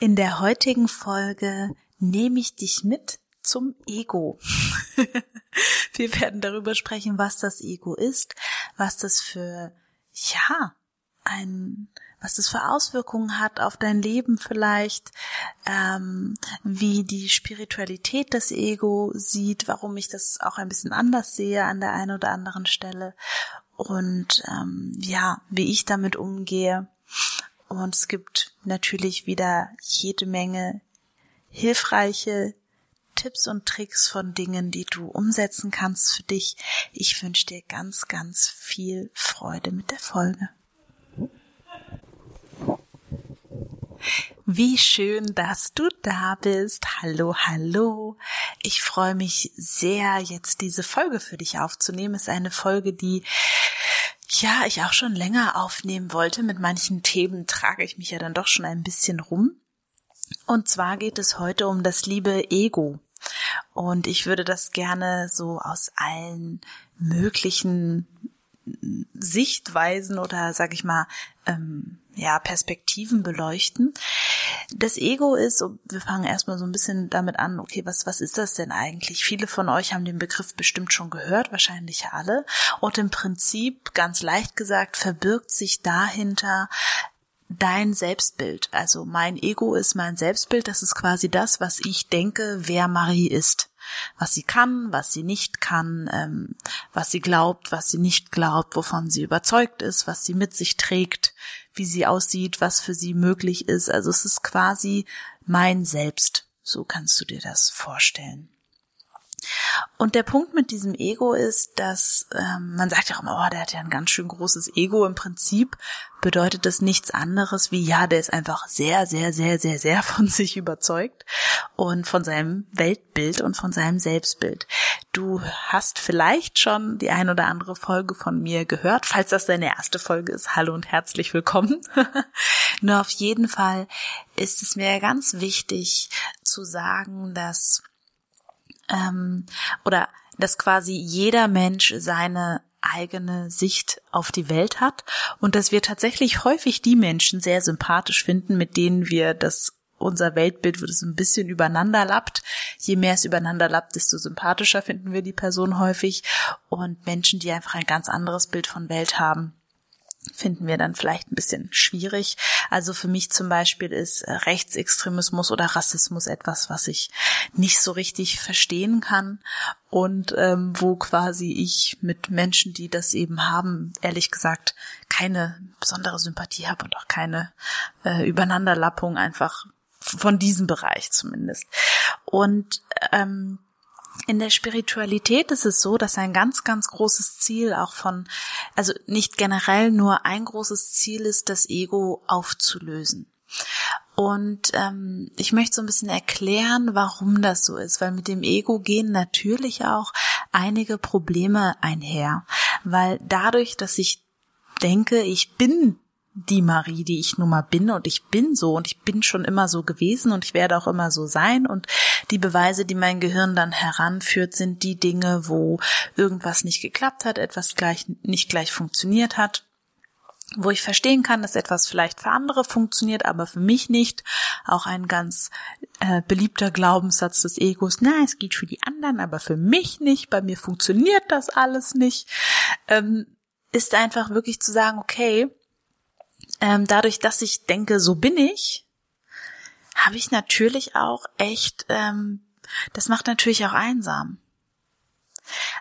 In der heutigen Folge nehme ich dich mit zum Ego. Wir werden darüber sprechen, was das Ego ist, was das für, ja, ein, was das für Auswirkungen hat auf dein Leben vielleicht, ähm, wie die Spiritualität das Ego sieht, warum ich das auch ein bisschen anders sehe an der einen oder anderen Stelle und ähm, ja, wie ich damit umgehe und es gibt natürlich wieder jede Menge hilfreiche Tipps und Tricks von Dingen, die du umsetzen kannst für dich. Ich wünsche dir ganz, ganz viel Freude mit der Folge. Wie schön, dass du da bist. Hallo, hallo. Ich freue mich sehr, jetzt diese Folge für dich aufzunehmen. Es ist eine Folge, die ja, ich auch schon länger aufnehmen wollte. Mit manchen Themen trage ich mich ja dann doch schon ein bisschen rum. Und zwar geht es heute um das liebe Ego. Und ich würde das gerne so aus allen möglichen Sichtweisen oder sag ich mal ähm, ja Perspektiven beleuchten. Das Ego ist, wir fangen erstmal so ein bisschen damit an, okay, was, was ist das denn eigentlich? Viele von euch haben den Begriff bestimmt schon gehört, wahrscheinlich alle. Und im Prinzip, ganz leicht gesagt, verbirgt sich dahinter dein Selbstbild. Also mein Ego ist mein Selbstbild, das ist quasi das, was ich denke, wer Marie ist. Was sie kann, was sie nicht kann, ähm, was sie glaubt, was sie nicht glaubt, wovon sie überzeugt ist, was sie mit sich trägt, wie sie aussieht, was für sie möglich ist. Also es ist quasi mein Selbst. So kannst du dir das vorstellen. Und der Punkt mit diesem Ego ist, dass ähm, man sagt ja auch immer, oh, der hat ja ein ganz schön großes Ego. Im Prinzip bedeutet das nichts anderes wie, ja, der ist einfach sehr, sehr, sehr, sehr, sehr von sich überzeugt und von seinem Weltbild und von seinem Selbstbild. Du hast vielleicht schon die ein oder andere Folge von mir gehört. Falls das deine erste Folge ist, hallo und herzlich willkommen. Nur auf jeden Fall ist es mir ganz wichtig zu sagen, dass ähm, oder dass quasi jeder Mensch seine eigene Sicht auf die Welt hat und dass wir tatsächlich häufig die Menschen sehr sympathisch finden, mit denen wir das unser Weltbild wird es ein bisschen übereinander lappt. Je mehr es übereinander lappt, desto sympathischer finden wir die Person häufig. Und Menschen, die einfach ein ganz anderes Bild von Welt haben, finden wir dann vielleicht ein bisschen schwierig. Also für mich zum Beispiel ist äh, Rechtsextremismus oder Rassismus etwas, was ich nicht so richtig verstehen kann und ähm, wo quasi ich mit Menschen, die das eben haben, ehrlich gesagt keine besondere Sympathie habe und auch keine äh, Übereinanderlappung einfach von diesem Bereich zumindest. Und ähm, in der Spiritualität ist es so, dass ein ganz, ganz großes Ziel auch von, also nicht generell nur ein großes Ziel ist, das Ego aufzulösen. Und ähm, ich möchte so ein bisschen erklären, warum das so ist, weil mit dem Ego gehen natürlich auch einige Probleme einher, weil dadurch, dass ich denke, ich bin die Marie, die ich nun mal bin. Und ich bin so. Und ich bin schon immer so gewesen. Und ich werde auch immer so sein. Und die Beweise, die mein Gehirn dann heranführt, sind die Dinge, wo irgendwas nicht geklappt hat, etwas gleich nicht gleich funktioniert hat. Wo ich verstehen kann, dass etwas vielleicht für andere funktioniert, aber für mich nicht. Auch ein ganz äh, beliebter Glaubenssatz des Egos, na, es geht für die anderen, aber für mich nicht, bei mir funktioniert das alles nicht, ähm, ist einfach wirklich zu sagen, okay, ähm, dadurch, dass ich denke, so bin ich, habe ich natürlich auch echt, ähm, das macht natürlich auch einsam.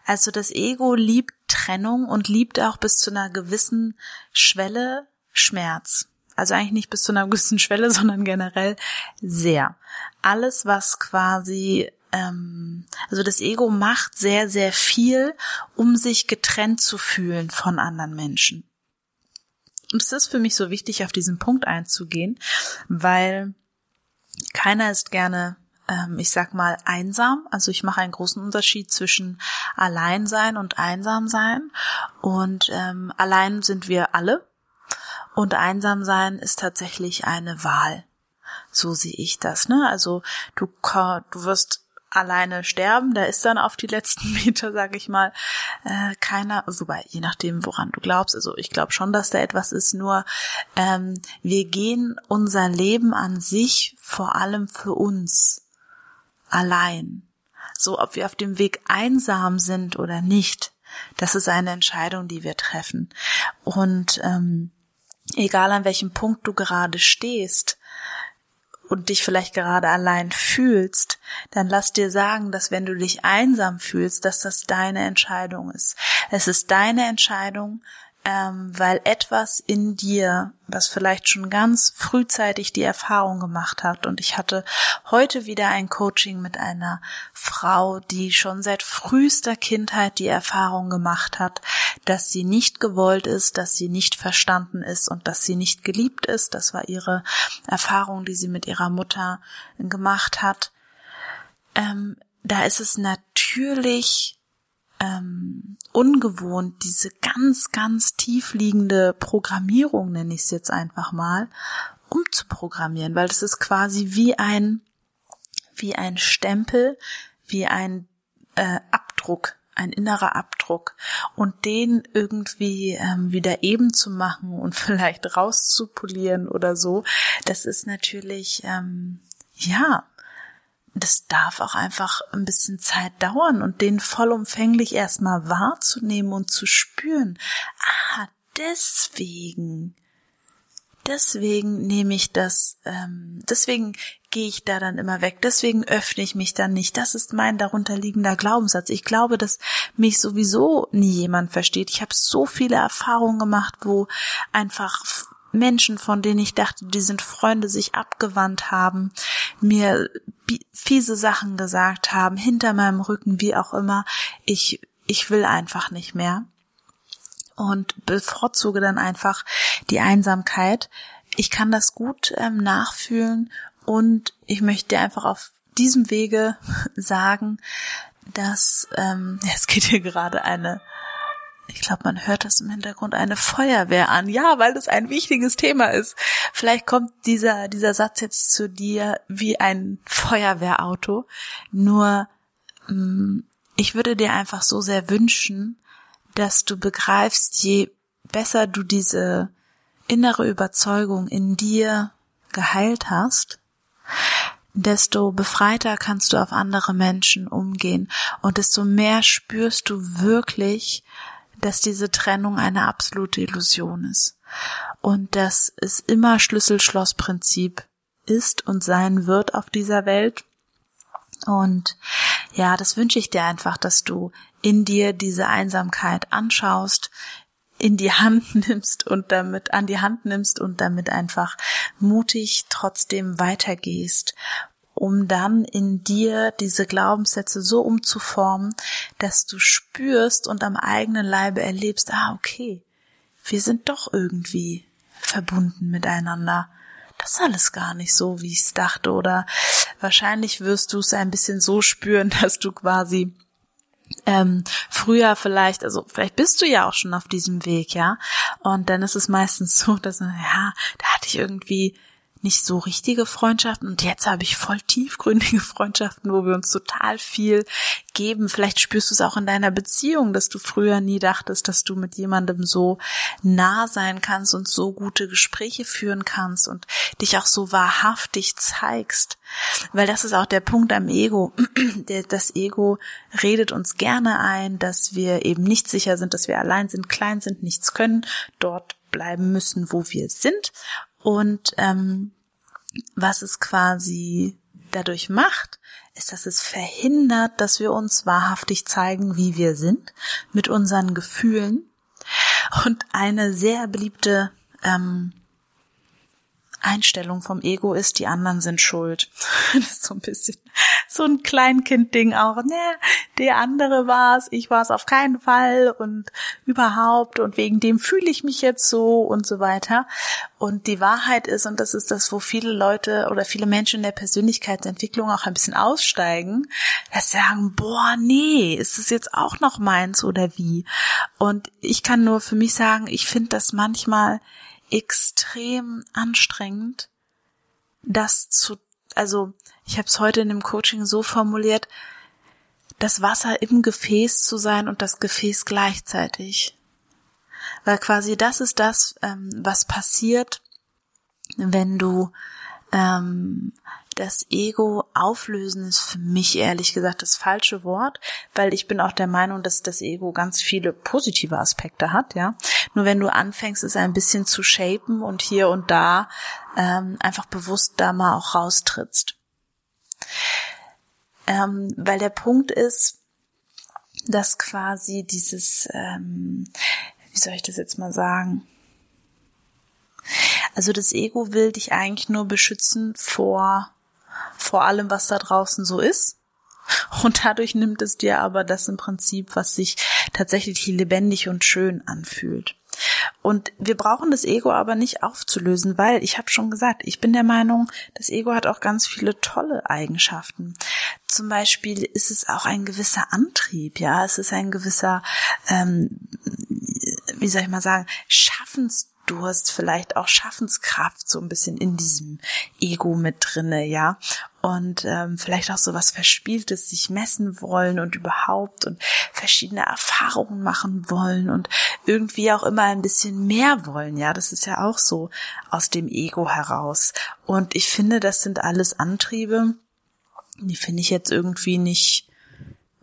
Also das Ego liebt Trennung und liebt auch bis zu einer gewissen Schwelle Schmerz. Also eigentlich nicht bis zu einer gewissen Schwelle, sondern generell sehr. Alles, was quasi, ähm, also das Ego macht sehr, sehr viel, um sich getrennt zu fühlen von anderen Menschen. Es ist für mich so wichtig, auf diesen Punkt einzugehen, weil keiner ist gerne, ähm, ich sag mal, einsam. Also ich mache einen großen Unterschied zwischen Alleinsein und Einsamsein. Und ähm, allein sind wir alle. Und Einsamsein ist tatsächlich eine Wahl. So sehe ich das. Ne? Also du, du wirst alleine sterben. Da ist dann auf die letzten Meter, sag ich mal, äh, keiner, wobei, je nachdem, woran du glaubst. Also ich glaube schon, dass da etwas ist, nur ähm, wir gehen unser Leben an sich vor allem für uns allein. So, ob wir auf dem Weg einsam sind oder nicht, das ist eine Entscheidung, die wir treffen. Und ähm, egal an welchem Punkt du gerade stehst, und dich vielleicht gerade allein fühlst, dann lass dir sagen, dass wenn du dich einsam fühlst, dass das deine Entscheidung ist. Es ist deine Entscheidung, ähm, weil etwas in dir, was vielleicht schon ganz frühzeitig die Erfahrung gemacht hat. Und ich hatte heute wieder ein Coaching mit einer Frau, die schon seit frühester Kindheit die Erfahrung gemacht hat, dass sie nicht gewollt ist, dass sie nicht verstanden ist und dass sie nicht geliebt ist. Das war ihre Erfahrung, die sie mit ihrer Mutter gemacht hat. Ähm, da ist es natürlich ähm, ungewohnt, diese ganz, ganz tiefliegende Programmierung, nenne ich es jetzt einfach mal, umzuprogrammieren, weil das ist quasi wie ein, wie ein Stempel, wie ein äh, Abdruck, ein innerer Abdruck. Und den irgendwie ähm, wieder eben zu machen und vielleicht rauszupolieren oder so, das ist natürlich ähm, ja das darf auch einfach ein bisschen Zeit dauern und den vollumfänglich erstmal wahrzunehmen und zu spüren. Ah, deswegen. Deswegen nehme ich das, ähm, deswegen gehe ich da dann immer weg, deswegen öffne ich mich dann nicht. Das ist mein darunterliegender Glaubenssatz. Ich glaube, dass mich sowieso nie jemand versteht. Ich habe so viele Erfahrungen gemacht, wo einfach Menschen, von denen ich dachte, die sind Freunde, sich abgewandt haben, mir fiese Sachen gesagt haben, hinter meinem Rücken, wie auch immer. Ich, ich will einfach nicht mehr. Und bevorzuge dann einfach die Einsamkeit. Ich kann das gut ähm, nachfühlen und ich möchte einfach auf diesem Wege sagen, dass ähm, es geht hier gerade eine ich glaube, man hört das im Hintergrund eine Feuerwehr an. Ja, weil das ein wichtiges Thema ist. Vielleicht kommt dieser, dieser Satz jetzt zu dir wie ein Feuerwehrauto. Nur, mm, ich würde dir einfach so sehr wünschen, dass du begreifst, je besser du diese innere Überzeugung in dir geheilt hast, desto befreiter kannst du auf andere Menschen umgehen und desto mehr spürst du wirklich, dass diese Trennung eine absolute Illusion ist und dass es immer Schlüssel-Schloss-Prinzip ist und sein wird auf dieser Welt. Und ja, das wünsche ich dir einfach, dass du in dir diese Einsamkeit anschaust, in die Hand nimmst und damit an die Hand nimmst und damit einfach mutig trotzdem weitergehst um dann in dir diese Glaubenssätze so umzuformen, dass du spürst und am eigenen Leibe erlebst, ah, okay, wir sind doch irgendwie verbunden miteinander. Das ist alles gar nicht so, wie ich es dachte, oder wahrscheinlich wirst du es ein bisschen so spüren, dass du quasi ähm, früher vielleicht, also vielleicht bist du ja auch schon auf diesem Weg, ja. Und dann ist es meistens so, dass, ja, da hatte ich irgendwie nicht so richtige Freundschaften und jetzt habe ich voll tiefgründige Freundschaften, wo wir uns total viel geben. Vielleicht spürst du es auch in deiner Beziehung, dass du früher nie dachtest, dass du mit jemandem so nah sein kannst und so gute Gespräche führen kannst und dich auch so wahrhaftig zeigst. Weil das ist auch der Punkt am Ego. Das Ego redet uns gerne ein, dass wir eben nicht sicher sind, dass wir allein sind, klein sind, nichts können, dort bleiben müssen, wo wir sind und ähm, was es quasi dadurch macht, ist, dass es verhindert, dass wir uns wahrhaftig zeigen, wie wir sind, mit unseren Gefühlen. Und eine sehr beliebte, ähm, Einstellung vom Ego ist, die anderen sind schuld. Das ist so ein bisschen so ein Kleinkind-Ding auch. Ne, der andere war's, ich war's auf keinen Fall und überhaupt und wegen dem fühle ich mich jetzt so und so weiter. Und die Wahrheit ist, und das ist das, wo viele Leute oder viele Menschen in der Persönlichkeitsentwicklung auch ein bisschen aussteigen, dass sie sagen, boah, nee, ist es jetzt auch noch meins oder wie? Und ich kann nur für mich sagen, ich finde das manchmal extrem anstrengend, das zu, also ich habe es heute in dem Coaching so formuliert, das Wasser im Gefäß zu sein und das Gefäß gleichzeitig. Weil quasi das ist das, ähm, was passiert, wenn du ähm, das Ego auflösen ist für mich ehrlich gesagt das falsche Wort, weil ich bin auch der Meinung, dass das Ego ganz viele positive Aspekte hat, ja. Nur wenn du anfängst, es ein bisschen zu shapen und hier und da ähm, einfach bewusst da mal auch raustrittst. Ähm, weil der Punkt ist, dass quasi dieses, ähm, wie soll ich das jetzt mal sagen? Also das Ego will dich eigentlich nur beschützen vor vor allem, was da draußen so ist. Und dadurch nimmt es dir aber das im Prinzip, was sich tatsächlich lebendig und schön anfühlt. Und wir brauchen das Ego aber nicht aufzulösen, weil ich habe schon gesagt, ich bin der Meinung, das Ego hat auch ganz viele tolle Eigenschaften. Zum Beispiel ist es auch ein gewisser Antrieb, ja, es ist ein gewisser, ähm, wie soll ich mal sagen, Schaffens du hast vielleicht auch Schaffenskraft so ein bisschen in diesem Ego mit drinne, ja. Und ähm, vielleicht auch so was Verspieltes, sich messen wollen und überhaupt und verschiedene Erfahrungen machen wollen und irgendwie auch immer ein bisschen mehr wollen, ja. Das ist ja auch so aus dem Ego heraus. Und ich finde, das sind alles Antriebe, die finde ich jetzt irgendwie nicht,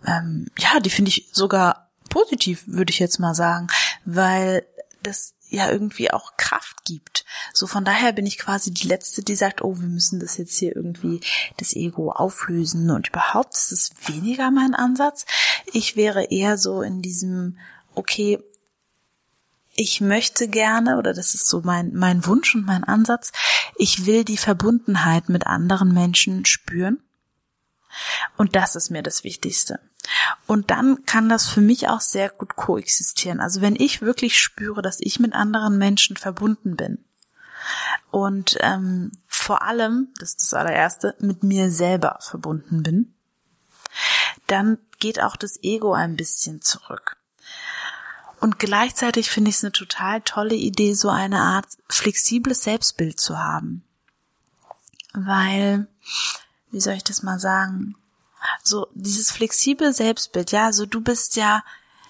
ähm, ja, die finde ich sogar positiv, würde ich jetzt mal sagen, weil das ja irgendwie auch Kraft gibt. So von daher bin ich quasi die letzte, die sagt, oh, wir müssen das jetzt hier irgendwie das Ego auflösen und überhaupt ist es weniger mein Ansatz. Ich wäre eher so in diesem, okay, ich möchte gerne, oder das ist so mein, mein Wunsch und mein Ansatz, ich will die Verbundenheit mit anderen Menschen spüren. Und das ist mir das Wichtigste. Und dann kann das für mich auch sehr gut koexistieren. Also wenn ich wirklich spüre, dass ich mit anderen Menschen verbunden bin und ähm, vor allem, das ist das allererste, mit mir selber verbunden bin, dann geht auch das Ego ein bisschen zurück. Und gleichzeitig finde ich es eine total tolle Idee, so eine Art flexibles Selbstbild zu haben. Weil, wie soll ich das mal sagen? So dieses flexible Selbstbild, ja, so du bist ja,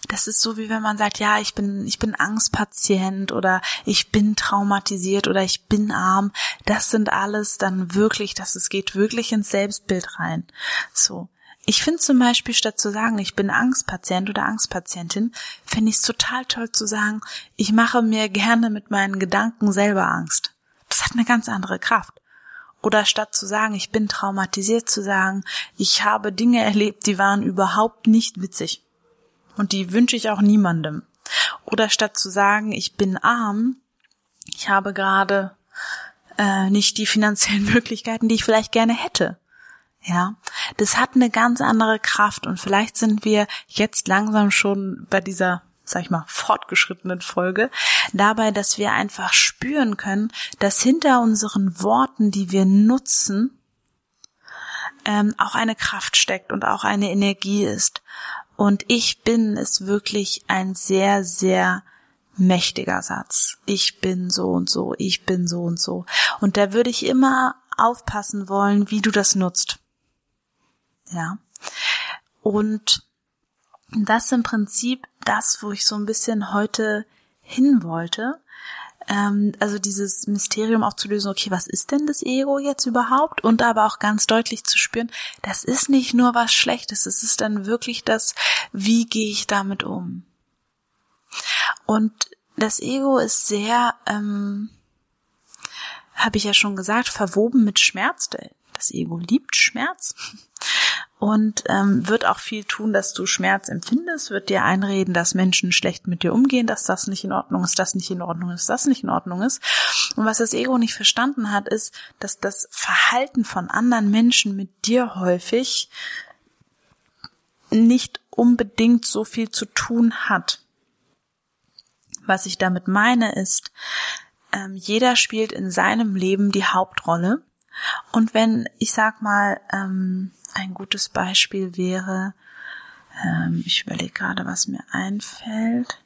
das ist so wie wenn man sagt, ja, ich bin, ich bin Angstpatient oder ich bin traumatisiert oder ich bin arm. Das sind alles dann wirklich, dass es geht wirklich ins Selbstbild rein. So. Ich finde zum Beispiel, statt zu sagen, ich bin Angstpatient oder Angstpatientin, finde ich es total toll zu sagen, ich mache mir gerne mit meinen Gedanken selber Angst. Das hat eine ganz andere Kraft. Oder statt zu sagen, ich bin traumatisiert, zu sagen, ich habe Dinge erlebt, die waren überhaupt nicht witzig. Und die wünsche ich auch niemandem. Oder statt zu sagen, ich bin arm, ich habe gerade äh, nicht die finanziellen Möglichkeiten, die ich vielleicht gerne hätte. Ja, das hat eine ganz andere Kraft und vielleicht sind wir jetzt langsam schon bei dieser sag ich mal, fortgeschrittenen Folge, dabei, dass wir einfach spüren können, dass hinter unseren Worten, die wir nutzen, ähm, auch eine Kraft steckt und auch eine Energie ist. Und ich bin ist wirklich ein sehr, sehr mächtiger Satz. Ich bin so und so, ich bin so und so. Und da würde ich immer aufpassen wollen, wie du das nutzt. Ja. Und das im Prinzip das, wo ich so ein bisschen heute hin wollte. Ähm, also dieses Mysterium auch zu lösen, okay, was ist denn das Ego jetzt überhaupt? Und aber auch ganz deutlich zu spüren, das ist nicht nur was Schlechtes, es ist dann wirklich das, wie gehe ich damit um? Und das Ego ist sehr, ähm, habe ich ja schon gesagt, verwoben mit Schmerz. Das Ego liebt Schmerz. Und ähm, wird auch viel tun, dass du Schmerz empfindest, wird dir einreden, dass Menschen schlecht mit dir umgehen, dass das nicht in Ordnung ist, das nicht in Ordnung ist, das nicht in Ordnung ist. Und was das Ego nicht verstanden hat, ist, dass das Verhalten von anderen Menschen mit dir häufig nicht unbedingt so viel zu tun hat. Was ich damit meine ist, ähm, jeder spielt in seinem Leben die Hauptrolle. Und wenn, ich sag mal, ähm, ein gutes Beispiel wäre, ähm, ich überlege gerade, was mir einfällt.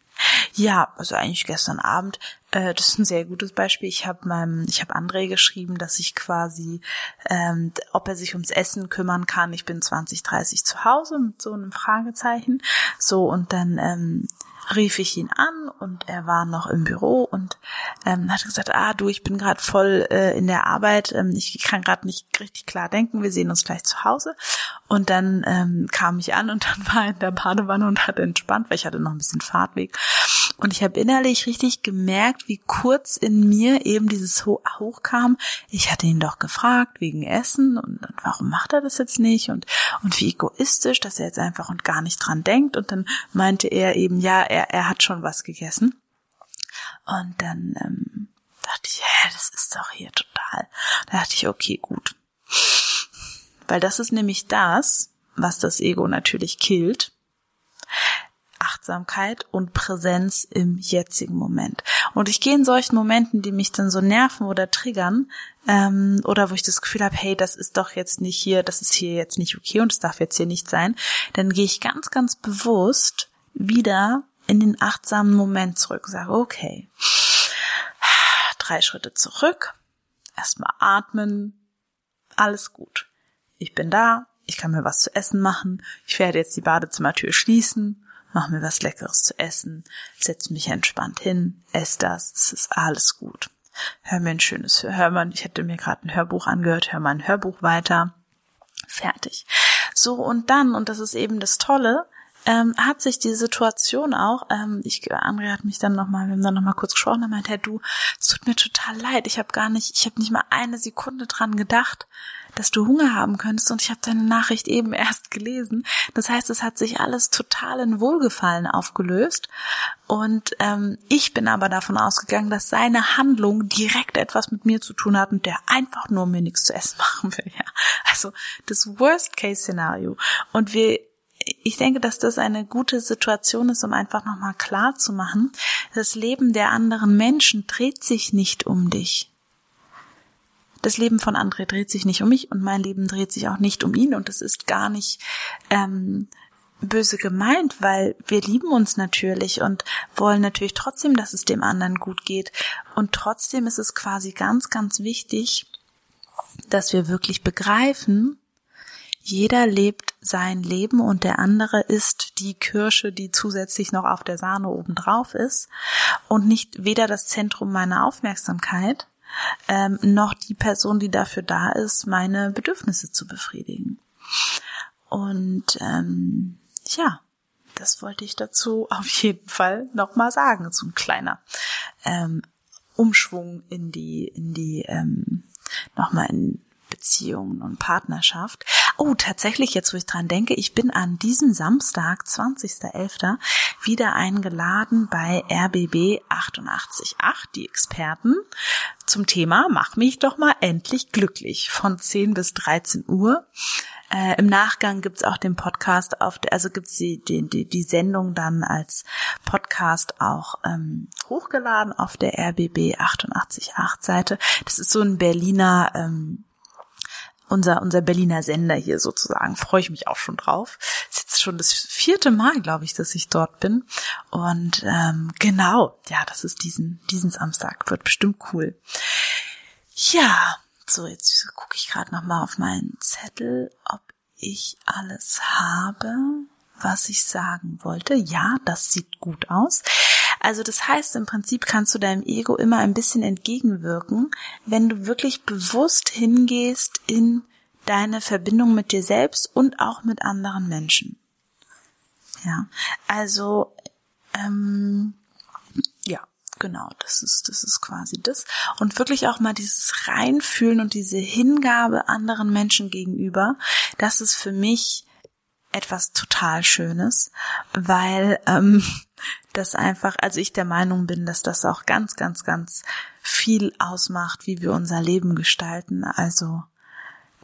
Ja, also eigentlich gestern Abend, äh, das ist ein sehr gutes Beispiel. Ich habe meinem, ich habe André geschrieben, dass ich quasi, ähm, ob er sich ums Essen kümmern kann. Ich bin 20, 30 zu Hause mit so einem Fragezeichen. So und dann ähm, rief ich ihn an und er war noch im Büro und ähm, hat gesagt, ah du, ich bin gerade voll äh, in der Arbeit, ähm, ich kann gerade nicht richtig klar denken, wir sehen uns gleich zu Hause. Und dann ähm, kam ich an und dann war er in der Badewanne und hat entspannt, weil ich hatte noch ein bisschen Fahrtweg. Und ich habe innerlich richtig gemerkt, wie kurz in mir eben dieses Ho hochkam. Ich hatte ihn doch gefragt wegen Essen und, und warum macht er das jetzt nicht und und wie egoistisch, dass er jetzt einfach und gar nicht dran denkt. Und dann meinte er eben, ja, er er hat schon was gegessen. Und dann ähm, dachte ich, hä, das ist doch hier total. Da dachte ich, okay, gut. Weil das ist nämlich das, was das Ego natürlich killt. Achtsamkeit und Präsenz im jetzigen Moment. Und ich gehe in solchen Momenten, die mich dann so nerven oder triggern, ähm, oder wo ich das Gefühl habe, hey, das ist doch jetzt nicht hier, das ist hier jetzt nicht okay und es darf jetzt hier nicht sein, dann gehe ich ganz, ganz bewusst wieder in den achtsamen Moment zurück, sage, okay, drei Schritte zurück, erstmal atmen, alles gut. Ich bin da, ich kann mir was zu essen machen, ich werde jetzt die Badezimmertür schließen mach mir was Leckeres zu essen, setz mich entspannt hin, ess das, es ist alles gut. Hör mir ein schönes, hör ich hätte mir gerade ein Hörbuch angehört, hör mal ein Hörbuch weiter. Fertig. So und dann, und das ist eben das Tolle, ähm, hat sich die Situation auch, ähm, ich, Andrea hat mich dann nochmal, wir haben dann nochmal kurz gesprochen, er meinte, hey, du, es tut mir total leid, ich habe gar nicht, ich habe nicht mal eine Sekunde dran gedacht, dass du Hunger haben könntest und ich habe deine Nachricht eben erst gelesen. Das heißt, es hat sich alles total in Wohlgefallen aufgelöst und ähm, ich bin aber davon ausgegangen, dass seine Handlung direkt etwas mit mir zu tun hat und der einfach nur mir nichts zu essen machen will. Ja, also das Worst-Case-Szenario. Und wir ich denke, dass das eine gute Situation ist, um einfach nochmal klar zu machen, das Leben der anderen Menschen dreht sich nicht um dich das Leben von André dreht sich nicht um mich und mein Leben dreht sich auch nicht um ihn und das ist gar nicht ähm, böse gemeint, weil wir lieben uns natürlich und wollen natürlich trotzdem, dass es dem anderen gut geht. Und trotzdem ist es quasi ganz, ganz wichtig, dass wir wirklich begreifen, jeder lebt sein Leben und der andere ist die Kirsche, die zusätzlich noch auf der Sahne obendrauf ist und nicht weder das Zentrum meiner Aufmerksamkeit ähm, noch die Person, die dafür da ist, meine Bedürfnisse zu befriedigen. Und ähm, ja, das wollte ich dazu auf jeden Fall nochmal sagen. So ein kleiner ähm, Umschwung in die, in die, ähm, nochmal in Beziehungen und Partnerschaft. Oh, tatsächlich, jetzt wo ich dran denke, ich bin an diesem Samstag, 20.11., wieder eingeladen bei RBB 888, die Experten, zum Thema Mach mich doch mal endlich glücklich von 10 bis 13 Uhr. Äh, Im Nachgang gibt's auch den Podcast auf, also gibt's die, die, die, die Sendung dann als Podcast auch ähm, hochgeladen auf der RBB 888 Seite. Das ist so ein Berliner ähm, unser, unser Berliner Sender hier sozusagen. Freue ich mich auch schon drauf. ist jetzt schon das vierte Mal, glaube ich, dass ich dort bin. Und ähm, genau, ja, das ist diesen, diesen Samstag. Wird bestimmt cool. Ja, so, jetzt gucke ich gerade nochmal auf meinen Zettel, ob ich alles habe, was ich sagen wollte. Ja, das sieht gut aus. Also das heißt, im Prinzip kannst du deinem Ego immer ein bisschen entgegenwirken, wenn du wirklich bewusst hingehst in deine Verbindung mit dir selbst und auch mit anderen Menschen. Ja, also ähm, ja, genau, das ist das ist quasi das und wirklich auch mal dieses reinfühlen und diese Hingabe anderen Menschen gegenüber, das ist für mich etwas total Schönes, weil ähm, das einfach, also ich der Meinung bin, dass das auch ganz, ganz, ganz viel ausmacht, wie wir unser Leben gestalten. Also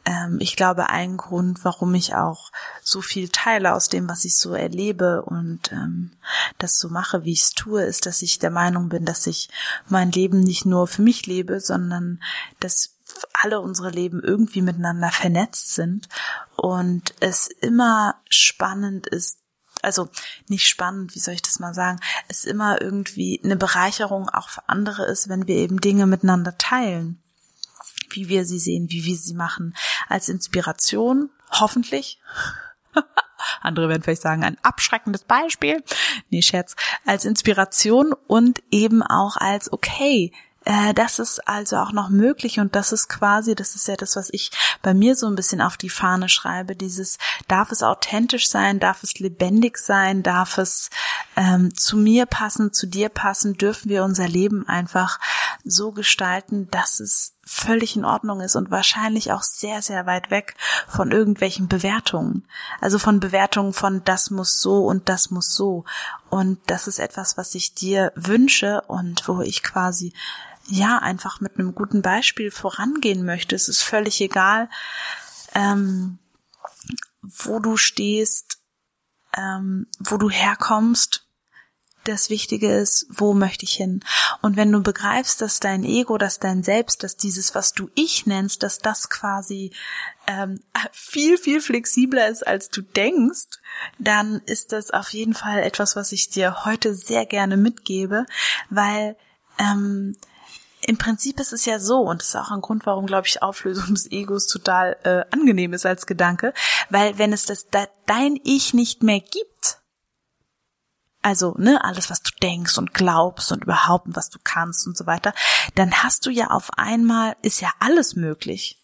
ähm, ich glaube, ein Grund, warum ich auch so viel teile aus dem, was ich so erlebe und ähm, das so mache, wie ich es tue, ist, dass ich der Meinung bin, dass ich mein Leben nicht nur für mich lebe, sondern dass alle unsere Leben irgendwie miteinander vernetzt sind und es immer spannend ist, also nicht spannend, wie soll ich das mal sagen, es immer irgendwie eine Bereicherung auch für andere ist, wenn wir eben Dinge miteinander teilen, wie wir sie sehen, wie wir sie machen, als Inspiration, hoffentlich. Andere werden vielleicht sagen, ein abschreckendes Beispiel. Nee, Scherz. Als Inspiration und eben auch als, okay, das ist also auch noch möglich und das ist quasi, das ist ja das, was ich bei mir so ein bisschen auf die Fahne schreibe, dieses, darf es authentisch sein, darf es lebendig sein, darf es ähm, zu mir passen, zu dir passen, dürfen wir unser Leben einfach so gestalten, dass es völlig in Ordnung ist und wahrscheinlich auch sehr, sehr weit weg von irgendwelchen Bewertungen. Also von Bewertungen von das muss so und das muss so. Und das ist etwas, was ich dir wünsche und wo ich quasi ja einfach mit einem guten Beispiel vorangehen möchte. Es ist völlig egal, ähm, wo du stehst, ähm, wo du herkommst. Das Wichtige ist, wo möchte ich hin? Und wenn du begreifst, dass dein Ego, dass dein Selbst, dass dieses, was du ich nennst, dass das quasi ähm, viel, viel flexibler ist, als du denkst, dann ist das auf jeden Fall etwas, was ich dir heute sehr gerne mitgebe, weil ähm, im Prinzip ist es ja so, und das ist auch ein Grund, warum, glaube ich, Auflösung des Egos total äh, angenehm ist als Gedanke, weil wenn es das da, dein Ich nicht mehr gibt, also ne, alles, was du denkst und glaubst und überhaupt, was du kannst und so weiter, dann hast du ja auf einmal, ist ja alles möglich.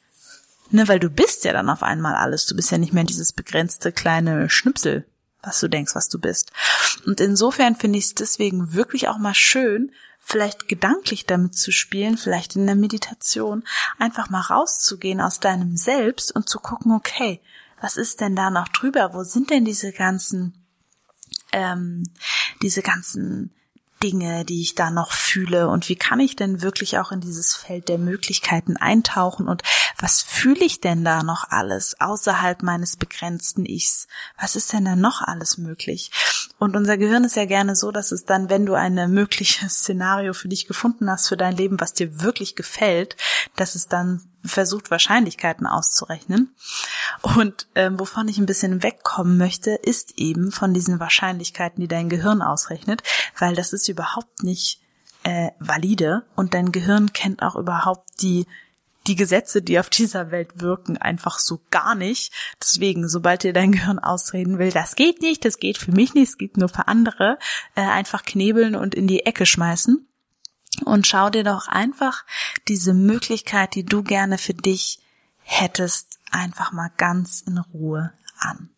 Ne, weil du bist ja dann auf einmal alles. Du bist ja nicht mehr dieses begrenzte kleine Schnipsel, was du denkst, was du bist. Und insofern finde ich es deswegen wirklich auch mal schön, vielleicht gedanklich damit zu spielen, vielleicht in der Meditation, einfach mal rauszugehen aus deinem Selbst und zu gucken, okay, was ist denn da noch drüber? Wo sind denn diese ganzen, ähm, diese ganzen Dinge, die ich da noch fühle und wie kann ich denn wirklich auch in dieses Feld der Möglichkeiten eintauchen und was fühle ich denn da noch alles außerhalb meines begrenzten Ichs? Was ist denn da noch alles möglich? Und unser Gehirn ist ja gerne so, dass es dann, wenn du ein mögliches Szenario für dich gefunden hast, für dein Leben, was dir wirklich gefällt, dass es dann versucht, Wahrscheinlichkeiten auszurechnen. Und ähm, wovon ich ein bisschen wegkommen möchte, ist eben von diesen Wahrscheinlichkeiten, die dein Gehirn ausrechnet, weil das ist überhaupt nicht äh, valide und dein Gehirn kennt auch überhaupt die die Gesetze, die auf dieser Welt wirken, einfach so gar nicht. Deswegen, sobald dir dein Gehirn ausreden will, das geht nicht, das geht für mich nicht, es geht nur für andere, äh, einfach knebeln und in die Ecke schmeißen. Und schau dir doch einfach diese Möglichkeit, die du gerne für dich hättest, einfach mal ganz in Ruhe an.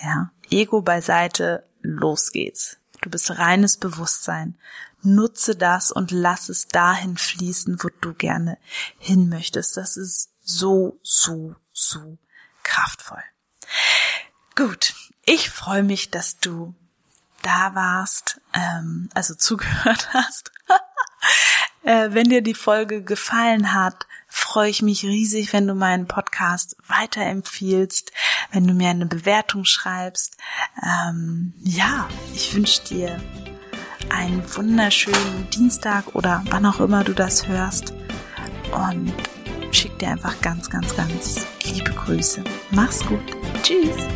Ja, Ego beiseite, los geht's. Du bist reines Bewusstsein. Nutze das und lass es dahin fließen, wo du gerne hin möchtest. Das ist so, so, so kraftvoll. Gut, ich freue mich, dass du da warst, ähm, also zugehört hast. äh, wenn dir die Folge gefallen hat, freue ich mich riesig, wenn du meinen Podcast weiterempfiehlst, wenn du mir eine Bewertung schreibst. Ähm, ja, ich wünsche dir einen wunderschönen Dienstag oder wann auch immer du das hörst und schick dir einfach ganz, ganz, ganz liebe Grüße. Mach's gut. Tschüss.